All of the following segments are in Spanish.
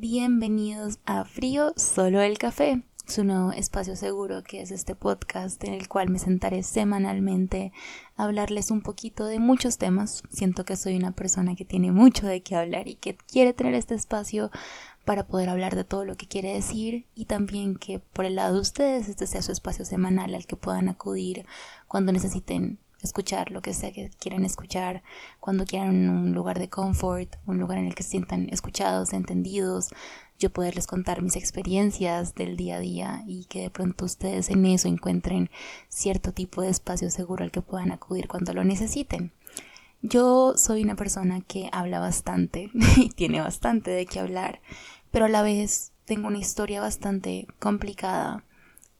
Bienvenidos a Frío Solo el Café, su nuevo espacio seguro que es este podcast en el cual me sentaré semanalmente a hablarles un poquito de muchos temas. Siento que soy una persona que tiene mucho de qué hablar y que quiere tener este espacio para poder hablar de todo lo que quiere decir y también que por el lado de ustedes este sea su espacio semanal al que puedan acudir cuando necesiten escuchar lo que sea que quieran escuchar, cuando quieran un lugar de confort, un lugar en el que se sientan escuchados, entendidos, yo poderles contar mis experiencias del día a día y que de pronto ustedes en eso encuentren cierto tipo de espacio seguro al que puedan acudir cuando lo necesiten. Yo soy una persona que habla bastante y tiene bastante de qué hablar, pero a la vez tengo una historia bastante complicada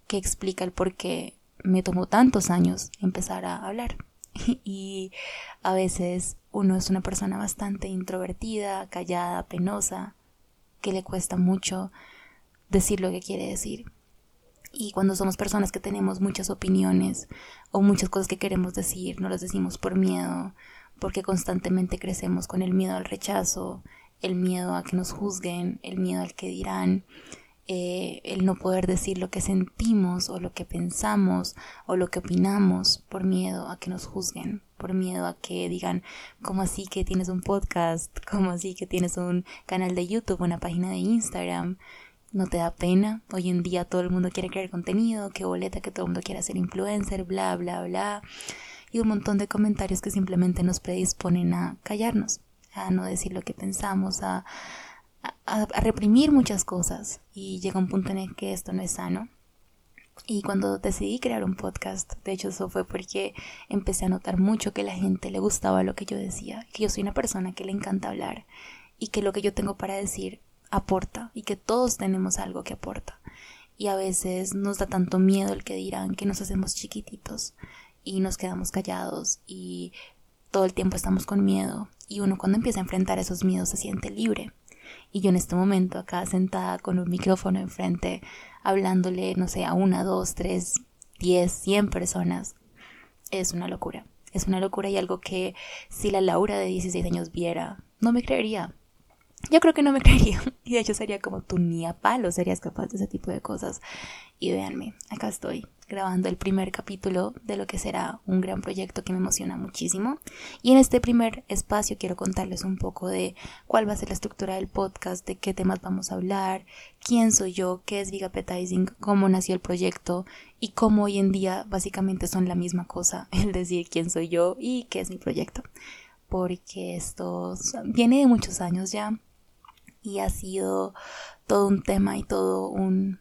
que explica el por qué me tomó tantos años empezar a hablar. Y a veces uno es una persona bastante introvertida, callada, penosa, que le cuesta mucho decir lo que quiere decir. Y cuando somos personas que tenemos muchas opiniones o muchas cosas que queremos decir, no las decimos por miedo, porque constantemente crecemos con el miedo al rechazo, el miedo a que nos juzguen, el miedo al que dirán, eh, el no poder decir lo que sentimos o lo que pensamos o lo que opinamos por miedo a que nos juzguen, por miedo a que digan, ¿cómo así que tienes un podcast? ¿Cómo así que tienes un canal de YouTube, una página de Instagram? ¿No te da pena? Hoy en día todo el mundo quiere crear contenido, que boleta, que todo el mundo quiere ser influencer, bla, bla, bla. Y un montón de comentarios que simplemente nos predisponen a callarnos, a no decir lo que pensamos, a a, reprimir muchas cosas y llega un punto en el que esto no es sano. Y cuando decidí crear un podcast, de hecho eso fue porque empecé a notar mucho que la gente le gustaba lo que yo decía, que yo soy una persona que le encanta hablar y que lo que yo tengo para decir aporta y que todos tenemos algo que aporta. Y a veces nos da tanto miedo el que dirán que nos hacemos chiquititos y nos quedamos callados y todo el tiempo estamos con miedo y uno cuando empieza a enfrentar esos miedos se siente libre y yo en este momento acá sentada con un micrófono enfrente, hablándole, no sé, a una, dos, tres, diez, cien personas, es una locura. Es una locura y algo que si la Laura de 16 años viera, no me creería. Yo creo que no me creería. Y de hecho sería como tú ni a palo serías capaz de ese tipo de cosas. Y véanme, acá estoy grabando el primer capítulo de lo que será un gran proyecto que me emociona muchísimo. Y en este primer espacio quiero contarles un poco de cuál va a ser la estructura del podcast, de qué temas vamos a hablar, quién soy yo, qué es Appetizing, cómo nació el proyecto y cómo hoy en día básicamente son la misma cosa, el decir quién soy yo y qué es mi proyecto. Porque esto viene de muchos años ya y ha sido todo un tema y todo un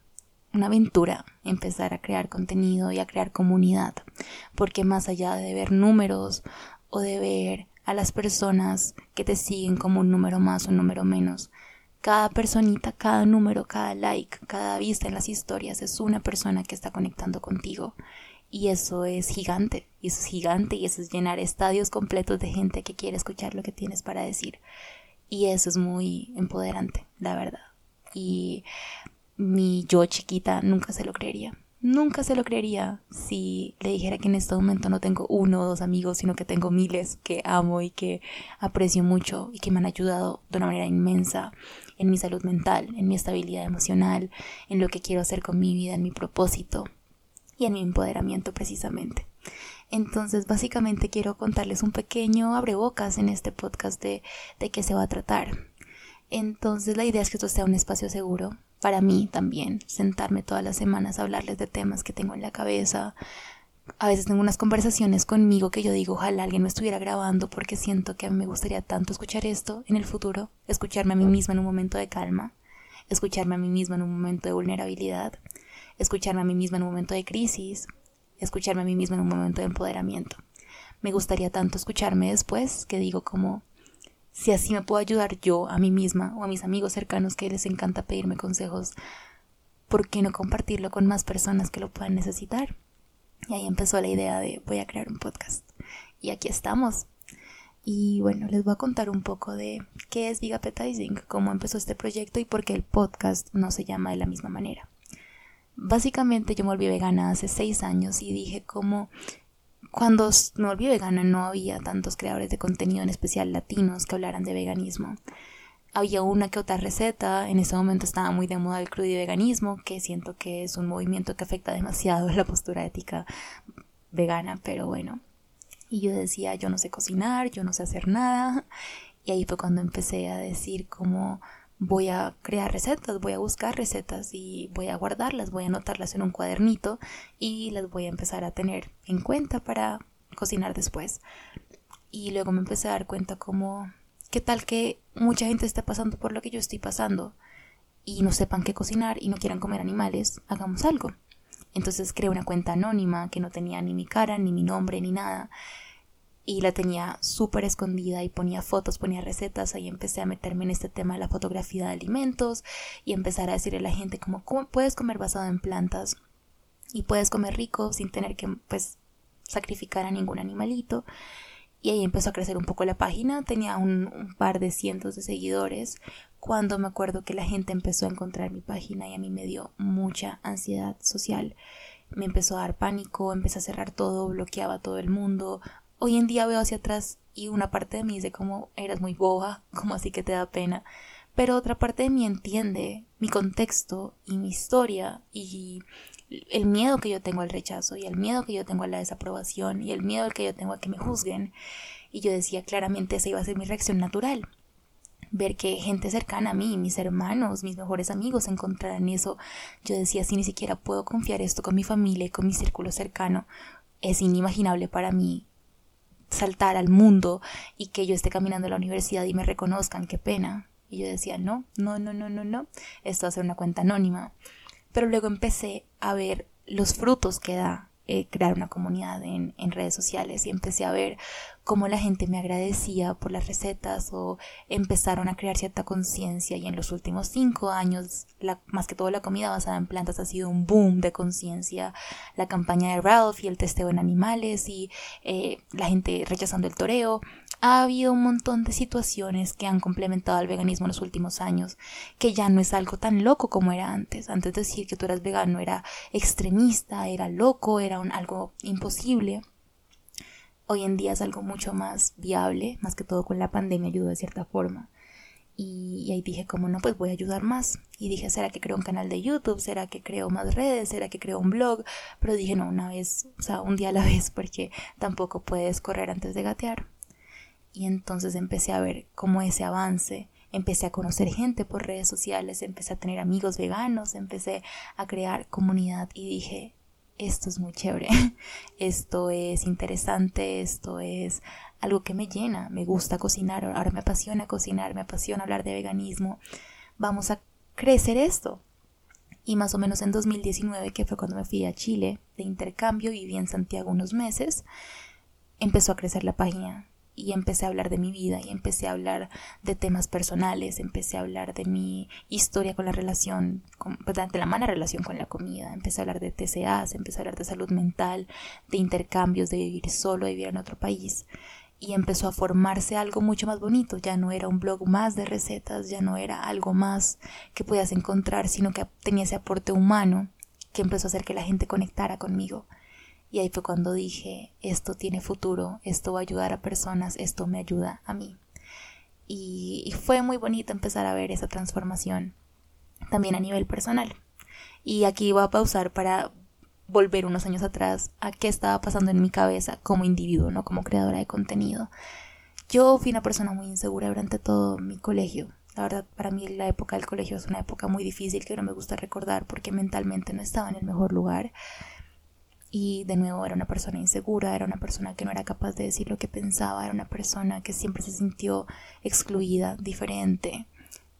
una aventura empezar a crear contenido y a crear comunidad, porque más allá de ver números o de ver a las personas que te siguen como un número más o un número menos, cada personita, cada número, cada like, cada vista en las historias es una persona que está conectando contigo. Y eso es gigante, y eso es gigante, y eso es llenar estadios completos de gente que quiere escuchar lo que tienes para decir. Y eso es muy empoderante, la verdad. Y mi yo chiquita nunca se lo creería. Nunca se lo creería si le dijera que en este momento no tengo uno o dos amigos, sino que tengo miles que amo y que aprecio mucho y que me han ayudado de una manera inmensa en mi salud mental, en mi estabilidad emocional, en lo que quiero hacer con mi vida, en mi propósito y en mi empoderamiento precisamente. Entonces, básicamente quiero contarles un pequeño abrebocas en este podcast de, de qué se va a tratar. Entonces, la idea es que esto sea un espacio seguro, para mí también, sentarme todas las semanas a hablarles de temas que tengo en la cabeza. A veces tengo unas conversaciones conmigo que yo digo, ojalá alguien me estuviera grabando porque siento que a mí me gustaría tanto escuchar esto en el futuro, escucharme a mí misma en un momento de calma, escucharme a mí misma en un momento de vulnerabilidad, escucharme a mí misma en un momento de crisis, escucharme a mí misma en un momento de empoderamiento. Me gustaría tanto escucharme después que digo como, si así me puedo ayudar yo a mí misma o a mis amigos cercanos que les encanta pedirme consejos, ¿por qué no compartirlo con más personas que lo puedan necesitar? Y ahí empezó la idea de voy a crear un podcast. Y aquí estamos. Y bueno, les voy a contar un poco de qué es Big Appetizing, cómo empezó este proyecto y por qué el podcast no se llama de la misma manera. Básicamente yo me volví vegana hace seis años y dije como cuando me volví vegana no había tantos creadores de contenido, en especial latinos, que hablaran de veganismo. había una que otra receta, en ese momento estaba muy de moda el crudo veganismo, que siento que es un movimiento que afecta demasiado la postura ética vegana, pero bueno. Y yo decía, yo no sé cocinar, yo no sé hacer nada. Y ahí fue cuando empecé a decir como voy a crear recetas, voy a buscar recetas y voy a guardarlas, voy a anotarlas en un cuadernito y las voy a empezar a tener en cuenta para cocinar después. Y luego me empecé a dar cuenta como, ¿qué tal que mucha gente esté pasando por lo que yo estoy pasando y no sepan qué cocinar y no quieran comer animales? Hagamos algo. Entonces creé una cuenta anónima que no tenía ni mi cara, ni mi nombre, ni nada. Y la tenía súper escondida y ponía fotos, ponía recetas. Ahí empecé a meterme en este tema de la fotografía de alimentos y empezar a decirle a la gente como, ¿cómo puedes comer basado en plantas? Y puedes comer rico sin tener que, pues, sacrificar a ningún animalito. Y ahí empezó a crecer un poco la página. Tenía un, par de cientos de seguidores. Cuando me acuerdo que la gente empezó a encontrar mi página y a mí me dio mucha ansiedad social. Me empezó a dar pánico, empecé a cerrar todo, bloqueaba todo el mundo. Hoy en día veo hacia atrás y una parte de mí dice como eras muy boba, como así que te da pena. Pero otra parte de mí entiende mi contexto y mi historia y el miedo que yo tengo al rechazo y el miedo que yo tengo a la desaprobación y el miedo que yo tengo a que me juzguen. Y yo decía claramente esa iba a ser mi reacción natural. Ver que gente cercana a mí, mis hermanos, mis mejores amigos encontraran eso. Yo decía, si ni siquiera puedo confiar esto con mi familia y con mi círculo cercano, es inimaginable para mí saltar al mundo y que yo esté caminando a la universidad y me reconozcan, qué pena. Y yo decía, no, no, no, no, no, no, esto va a ser una cuenta anónima. Pero luego empecé a ver los frutos que da eh, crear una comunidad en, en, redes sociales y empecé a ver cómo la gente me agradecía por las recetas o empezaron a crear cierta conciencia y en los últimos cinco años la, más que todo la comida basada en plantas ha sido un boom de conciencia la campaña de Ralph y el testeo en animales y eh, la gente rechazando el toreo ha habido un montón de situaciones que han complementado al veganismo en los últimos años, que ya no es algo tan loco como era antes. Antes de decir que tú eras vegano era extremista, era loco, era algo imposible. Hoy en día es algo mucho más viable, más que todo con la pandemia ayudó de cierta forma. Y, y, ahí dije, como no, pues voy a ayudar más. Y dije, ¿será que creo un canal de YouTube? ¿Será que creo más redes? ¿Será que creo un blog? Pero dije, no, una vez, o sea, un día a la vez, porque tampoco puedes correr antes de gatear. Y entonces empecé a ver cómo ese avance, empecé a conocer gente por redes sociales, empecé a tener amigos veganos, empecé a crear comunidad y dije, esto es muy chévere, esto es interesante, esto es algo que me llena, me gusta cocinar, ahora me apasiona cocinar, me apasiona hablar de veganismo, vamos a crecer esto. Y más o menos en 2019, que fue cuando me fui a Chile de intercambio, viví en Santiago unos meses, empezó a crecer la página y empecé a hablar de mi vida y empecé a hablar de temas personales, empecé a hablar de mi historia con la relación, con, pues, de la mala relación con la comida, empecé a hablar de TCAs, empecé a hablar de salud mental, de intercambios, de vivir solo, de vivir en otro país. Y empezó a formarse algo mucho más bonito, ya no era un blog más de recetas, ya no era algo más que podías encontrar, sino que tenía ese aporte humano que empezó a hacer que la gente conectara conmigo y ahí fue cuando dije, esto tiene futuro, esto va a ayudar a personas, esto me ayuda a mí. Y, fue muy bonito empezar a ver esa transformación, también a nivel personal. Y aquí voy a pausar para volver unos años atrás a qué estaba pasando en mi cabeza como individuo, no como creadora de contenido. Yo fui una persona muy insegura durante todo mi colegio. La verdad, para mí la época del colegio es una época muy difícil que no me gusta recordar porque mentalmente no estaba en el mejor lugar. Y de nuevo era una persona insegura, era una persona que no era capaz de decir lo que pensaba, era una persona que siempre se sintió excluida, diferente.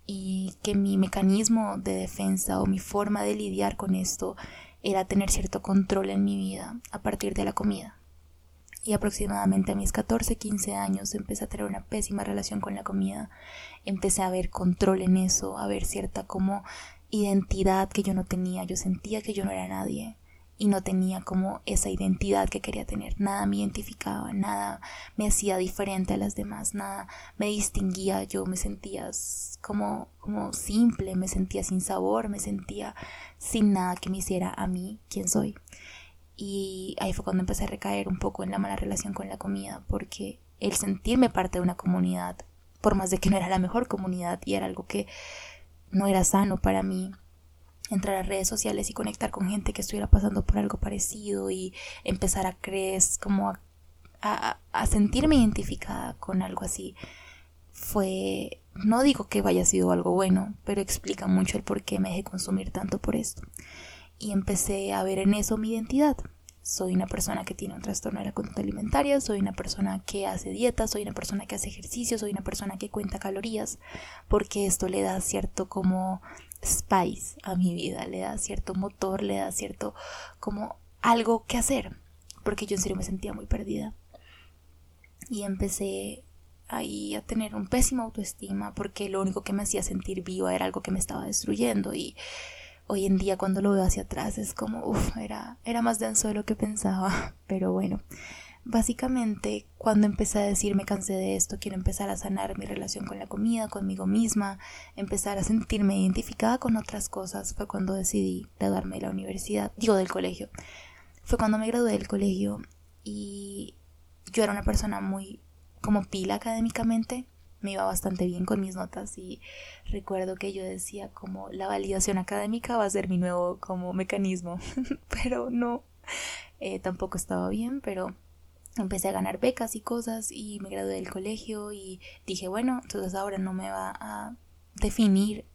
Y que mi mecanismo de defensa o mi forma de lidiar con esto era tener cierto control en mi vida a partir de la comida. Y aproximadamente a mis 14, 15 años empecé a tener una pésima relación con la comida. Empecé a ver control en eso, a ver cierta como identidad que yo no tenía. Yo sentía que yo no era nadie y no tenía como esa identidad que quería tener. Nada me identificaba, nada me hacía diferente a las demás, nada me distinguía. Yo me sentía como, como simple, me sentía sin sabor, me sentía sin nada que me hiciera a mí quien soy. Y ahí fue cuando empecé a recaer un poco en la mala relación con la comida, porque el sentirme parte de una comunidad formas de que no era la mejor comunidad y era algo que no era sano para mí entrar a redes sociales y conectar con gente que estuviera pasando por algo parecido y empezar a creer como a, a, sentirme identificada con algo así fue no digo que haya sido algo bueno pero explica mucho el por qué me dejé consumir tanto por esto. Y empecé a ver en eso mi identidad. Soy una persona que tiene un trastorno de la conducta alimentaria, soy una persona que hace dieta, soy una persona que hace ejercicio, soy una persona que cuenta calorías, porque esto le da cierto como spice a mi vida, le da cierto motor, le da cierto como algo que hacer, porque yo en serio me sentía muy perdida. Y empecé ahí a tener un pésimo autoestima porque lo único que me hacía sentir viva era algo que me estaba destruyendo y hoy en día cuando lo veo hacia atrás es como, uff, era, era más denso de lo que pensaba, pero bueno. Básicamente, cuando empecé a decir me cansé de esto, quiero empezar a sanar mi relación con la comida, conmigo misma, empezar a sentirme identificada con otras cosas, fue cuando decidí graduarme de la universidad, digo del colegio. Fue cuando me gradué del colegio y yo era una persona muy como pila académicamente, me iba bastante bien con mis notas y recuerdo que yo decía como la validación académica va a ser mi nuevo como mecanismo, pero no, eh, tampoco estaba bien, pero empecé a ganar becas y cosas y me gradué del colegio y dije bueno, entonces ahora no me va a definir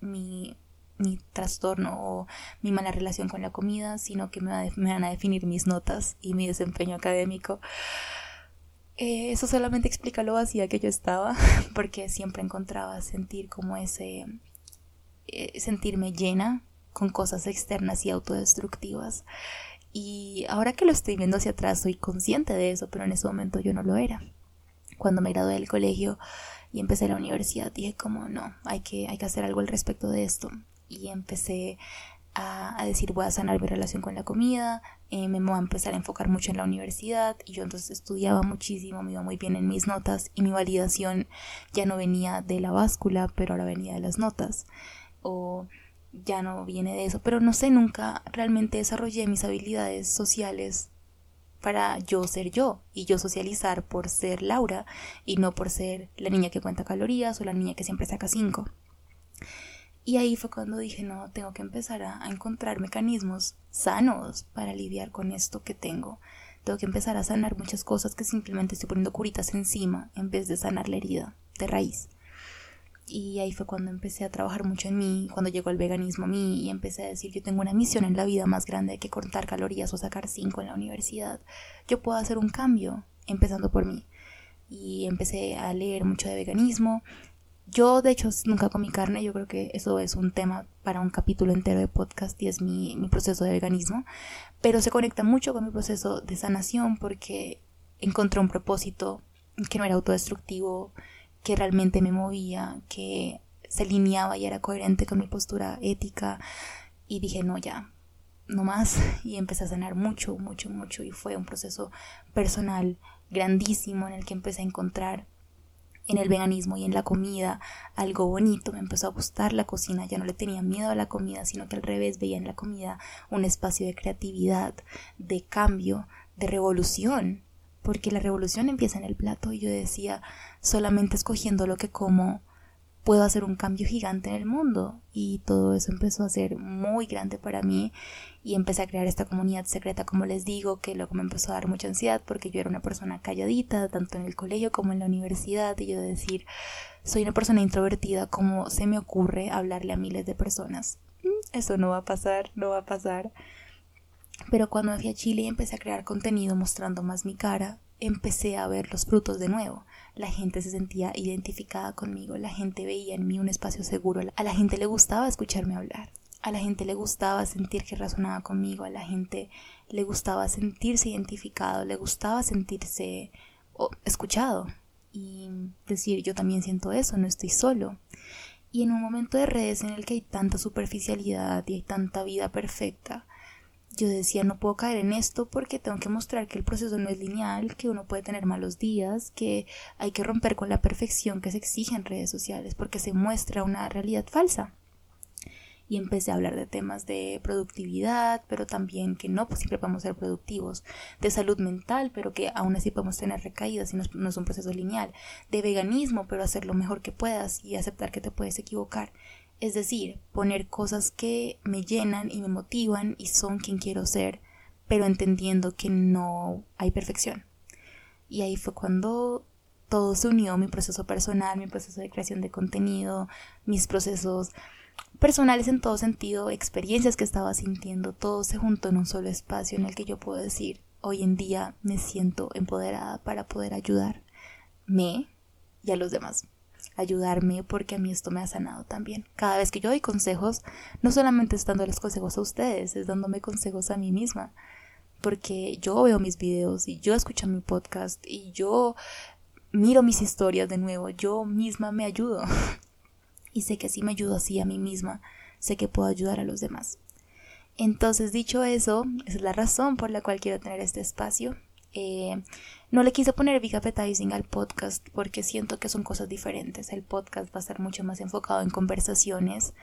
mi, mi trastorno o mi mala relación con la comida, sino que me, van a definir mis notas y mi desempeño académico. Eh, eso solamente explica lo vacía que yo estaba, porque siempre encontraba sentir como ese, eh, sentirme llena con cosas externas y autodestructivas. Y ahora que lo estoy viendo hacia atrás, soy consciente de eso, pero en ese momento yo no lo era. Cuando me gradué del colegio y empecé la universidad, dije como no, hay que, hay que hacer algo al respecto de esto. Y empecé a, decir voy a sanar mi relación con la comida, eh, me voy a empezar a enfocar mucho en la universidad y yo entonces estudiaba muchísimo, me iba muy bien en mis notas y mi validación ya no venía de la báscula, pero ahora venía de las notas o ya no viene de eso, pero no sé, nunca realmente desarrollé mis habilidades sociales para yo ser yo y yo socializar por ser Laura y no por ser la niña que cuenta calorías o la niña que siempre saca cinco. Y ahí fue cuando dije, no, tengo que empezar a, encontrar mecanismos sanos para lidiar con esto que tengo. Tengo que empezar a sanar muchas cosas que simplemente estoy poniendo curitas encima en vez de sanar la herida de raíz. Y ahí fue cuando empecé a trabajar mucho en mí, cuando llegó el veganismo a mí y empecé a decir, yo tengo una misión en la vida más grande que contar calorías o sacar cinco en la universidad. Yo puedo hacer un cambio, empezando por mí. Y empecé a leer mucho de veganismo, yo, de hecho, nunca comí carne. Yo creo que eso es un tema para un capítulo entero de podcast y es mi, mi proceso de veganismo. Pero se conecta mucho con mi proceso de sanación porque encontré un propósito que no era autodestructivo, que realmente me movía, que se alineaba y era coherente con mi postura ética. Y dije, no, ya, no más. Y empecé a sanar mucho, mucho, mucho. Y fue un proceso personal grandísimo en el que empecé a encontrar en el veganismo y en la comida algo bonito, me empezó a gustar la cocina, ya no le tenía miedo a la comida, sino que al revés veía en la comida un espacio de creatividad, de cambio, de revolución, porque la revolución empieza en el plato y yo decía, solamente escogiendo lo que como puedo hacer un cambio gigante en el mundo. Y todo eso empezó a ser muy grande para mí y empecé a crear esta comunidad secreta como les digo que luego me empezó a dar mucha ansiedad porque yo era una persona calladita tanto en el colegio como en la universidad y yo decir soy una persona introvertida como se me ocurre hablarle a miles de personas mm, eso no va a pasar no va a pasar pero cuando me fui a Chile y empecé a crear contenido mostrando más mi cara empecé a ver los frutos de nuevo la gente se sentía identificada conmigo, la gente veía en mí un espacio seguro, a la gente le gustaba escucharme hablar, a la gente le gustaba sentir que razonaba conmigo, a la gente le gustaba sentirse identificado, le gustaba sentirse escuchado y decir yo también siento eso, no estoy solo. Y en un momento de redes en el que hay tanta superficialidad y hay tanta vida perfecta, yo decía, no puedo caer en esto porque tengo que mostrar que el proceso no es lineal, que uno puede tener malos días, que hay que romper con la perfección que se exige en redes sociales porque se muestra una realidad falsa. y empecé a hablar de temas de productividad, pero también que no pues, siempre podemos ser productivos, de salud mental, pero que aún así podemos tener recaídas y no es, no es un proceso lineal, de veganismo, pero hacer lo mejor que puedas y aceptar que te puedes equivocar. Es decir, poner cosas que me llenan y me motivan y son quien quiero ser, pero entendiendo que no hay perfección. Y ahí fue cuando todo se unió, mi proceso personal, mi proceso de creación de contenido, mis procesos personales en todo sentido, experiencias que estaba sintiendo, todo se juntó en un solo espacio en el que yo puedo decir, hoy en día me siento empoderada para poder ayudarme y a los demás ayudarme porque a mí esto me ha sanado también. Cada vez que yo doy consejos, no solamente es dándoles consejos a ustedes, es dándome consejos a mí misma. Porque yo veo mis videos y yo escucho mi podcast y yo miro mis historias de nuevo, yo misma me ayudo. y sé que si me ayudo así a mí misma, sé que puedo ayudar a los demás. Entonces, dicho eso, esa es la razón por la cual quiero tener este espacio. Eh, no le quise poner Big Appetizing al podcast porque siento que son cosas diferentes. El podcast va a estar mucho más enfocado en conversaciones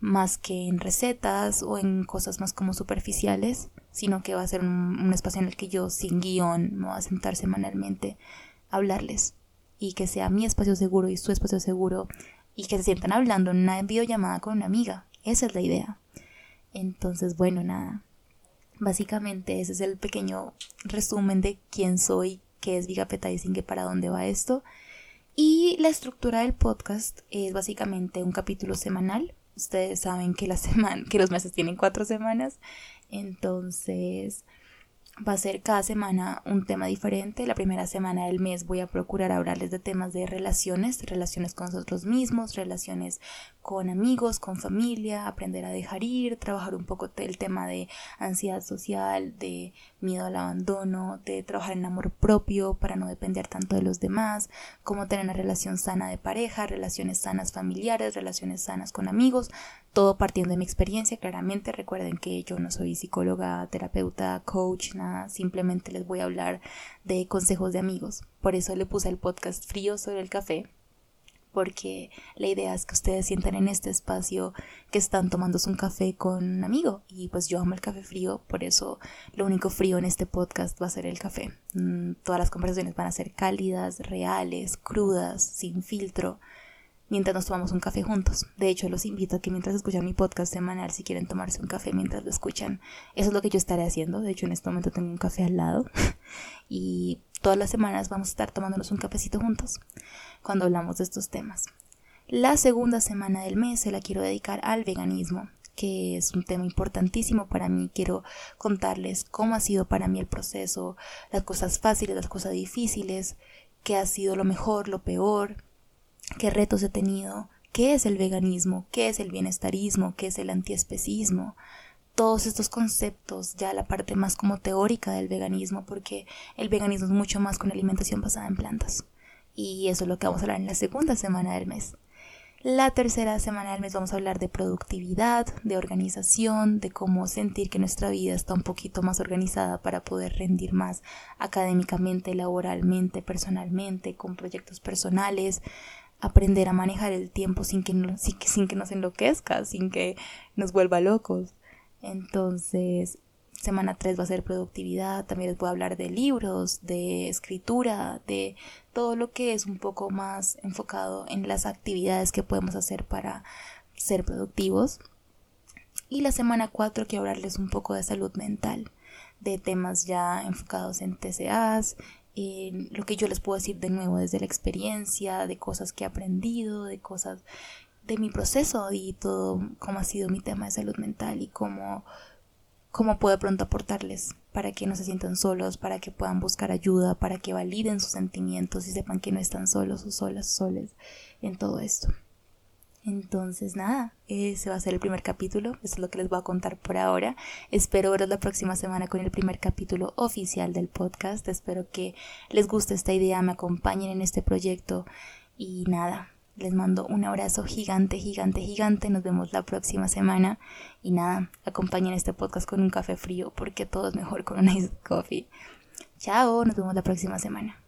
más que en recetas o en cosas más como superficiales, sino que va a ser un, espacio en el que yo sin guion me voy a sentar semanalmente a hablarles y que sea mi espacio seguro y su espacio seguro y que se sientan hablando en una videollamada con una amiga. Esa es la idea. Entonces, bueno, nada. Básicamente ese es el pequeño resumen de quién soy, qué es Big Appetizing, para dónde va esto. Y la estructura del podcast es básicamente un capítulo semanal. Ustedes saben que, la semana, que los meses tienen cuatro semanas. Entonces, va a ser cada semana un tema diferente. La primera semana del mes voy a procurar hablarles de temas de relaciones, relaciones con nosotros mismos, relaciones con amigos, con familia, aprender a dejar ir, trabajar un poco el tema de ansiedad social, de miedo al abandono, de trabajar en amor propio para no depender tanto de los demás, cómo tener una relación sana de pareja, relaciones sanas familiares, relaciones sanas con amigos, todo partiendo de mi experiencia, claramente recuerden que yo no soy psicóloga, terapeuta, coach, nada, simplemente les voy a hablar de consejos de amigos. Por eso le puse el podcast frío sobre el café, porque la idea es que ustedes sientan en este espacio que están tomándose un café con un amigo y pues yo amo el café frío, por eso lo único frío en este podcast va a ser el café. Mm, todas las conversaciones van a ser cálidas, reales, crudas, sin filtro mientras nos tomamos un café juntos. De hecho, los invito a que mientras escuchan mi podcast semanal, si quieren tomarse un café mientras lo escuchan, eso es lo que yo estaré haciendo. De hecho, en este momento tengo un café al lado y todas las semanas vamos a estar tomándonos un cafecito juntos cuando hablamos de estos temas. La segunda semana del mes se la quiero dedicar al veganismo que es un tema importantísimo para mí. Quiero contarles cómo ha sido para mí el proceso, las cosas fáciles, las cosas difíciles, qué ha sido lo mejor, lo peor, qué retos he tenido, qué es el veganismo, qué es el bienestarismo, qué es el antiespecismo, todos estos conceptos, ya la parte más como teórica del veganismo, porque el veganismo es mucho más con alimentación basada en plantas. Y eso es lo que vamos a hablar en la segunda semana del mes. La tercera semana del mes vamos a hablar de productividad, de organización, de cómo sentir que nuestra vida está un poquito más organizada para poder rendir más académicamente, laboralmente, personalmente, con proyectos personales, aprender a manejar el tiempo sin que, sin que, sin que nos enloquezca, sin que nos vuelva locos. Entonces, semana 3 va a ser productividad, también les voy a hablar de libros, de escritura, de todo lo que es un poco más enfocado en las actividades que podemos hacer para ser productivos. Y la semana 4 quiero hablarles un poco de salud mental, de temas ya enfocados en TCAs, lo que yo les puedo decir de nuevo desde la experiencia, de cosas que he aprendido, de cosas de mi proceso y todo cómo ha sido mi tema de salud mental y cómo, cómo puedo pronto aportarles para que no se sientan solos, para que puedan buscar ayuda, para que validen sus sentimientos y sepan que no están solos o solas, soles en todo esto. Entonces, nada, ese va a ser el primer capítulo. Eso es lo que les voy a contar por ahora. Espero veros la próxima semana con el primer capítulo oficial del podcast. Espero que les guste esta idea, me acompañen en este proyecto. Y nada, les mando un abrazo gigante, gigante, gigante. Nos vemos la próxima semana. Y nada, acompañen este podcast con un café frío porque todo es mejor con un coffee. Chao, nos vemos la próxima semana.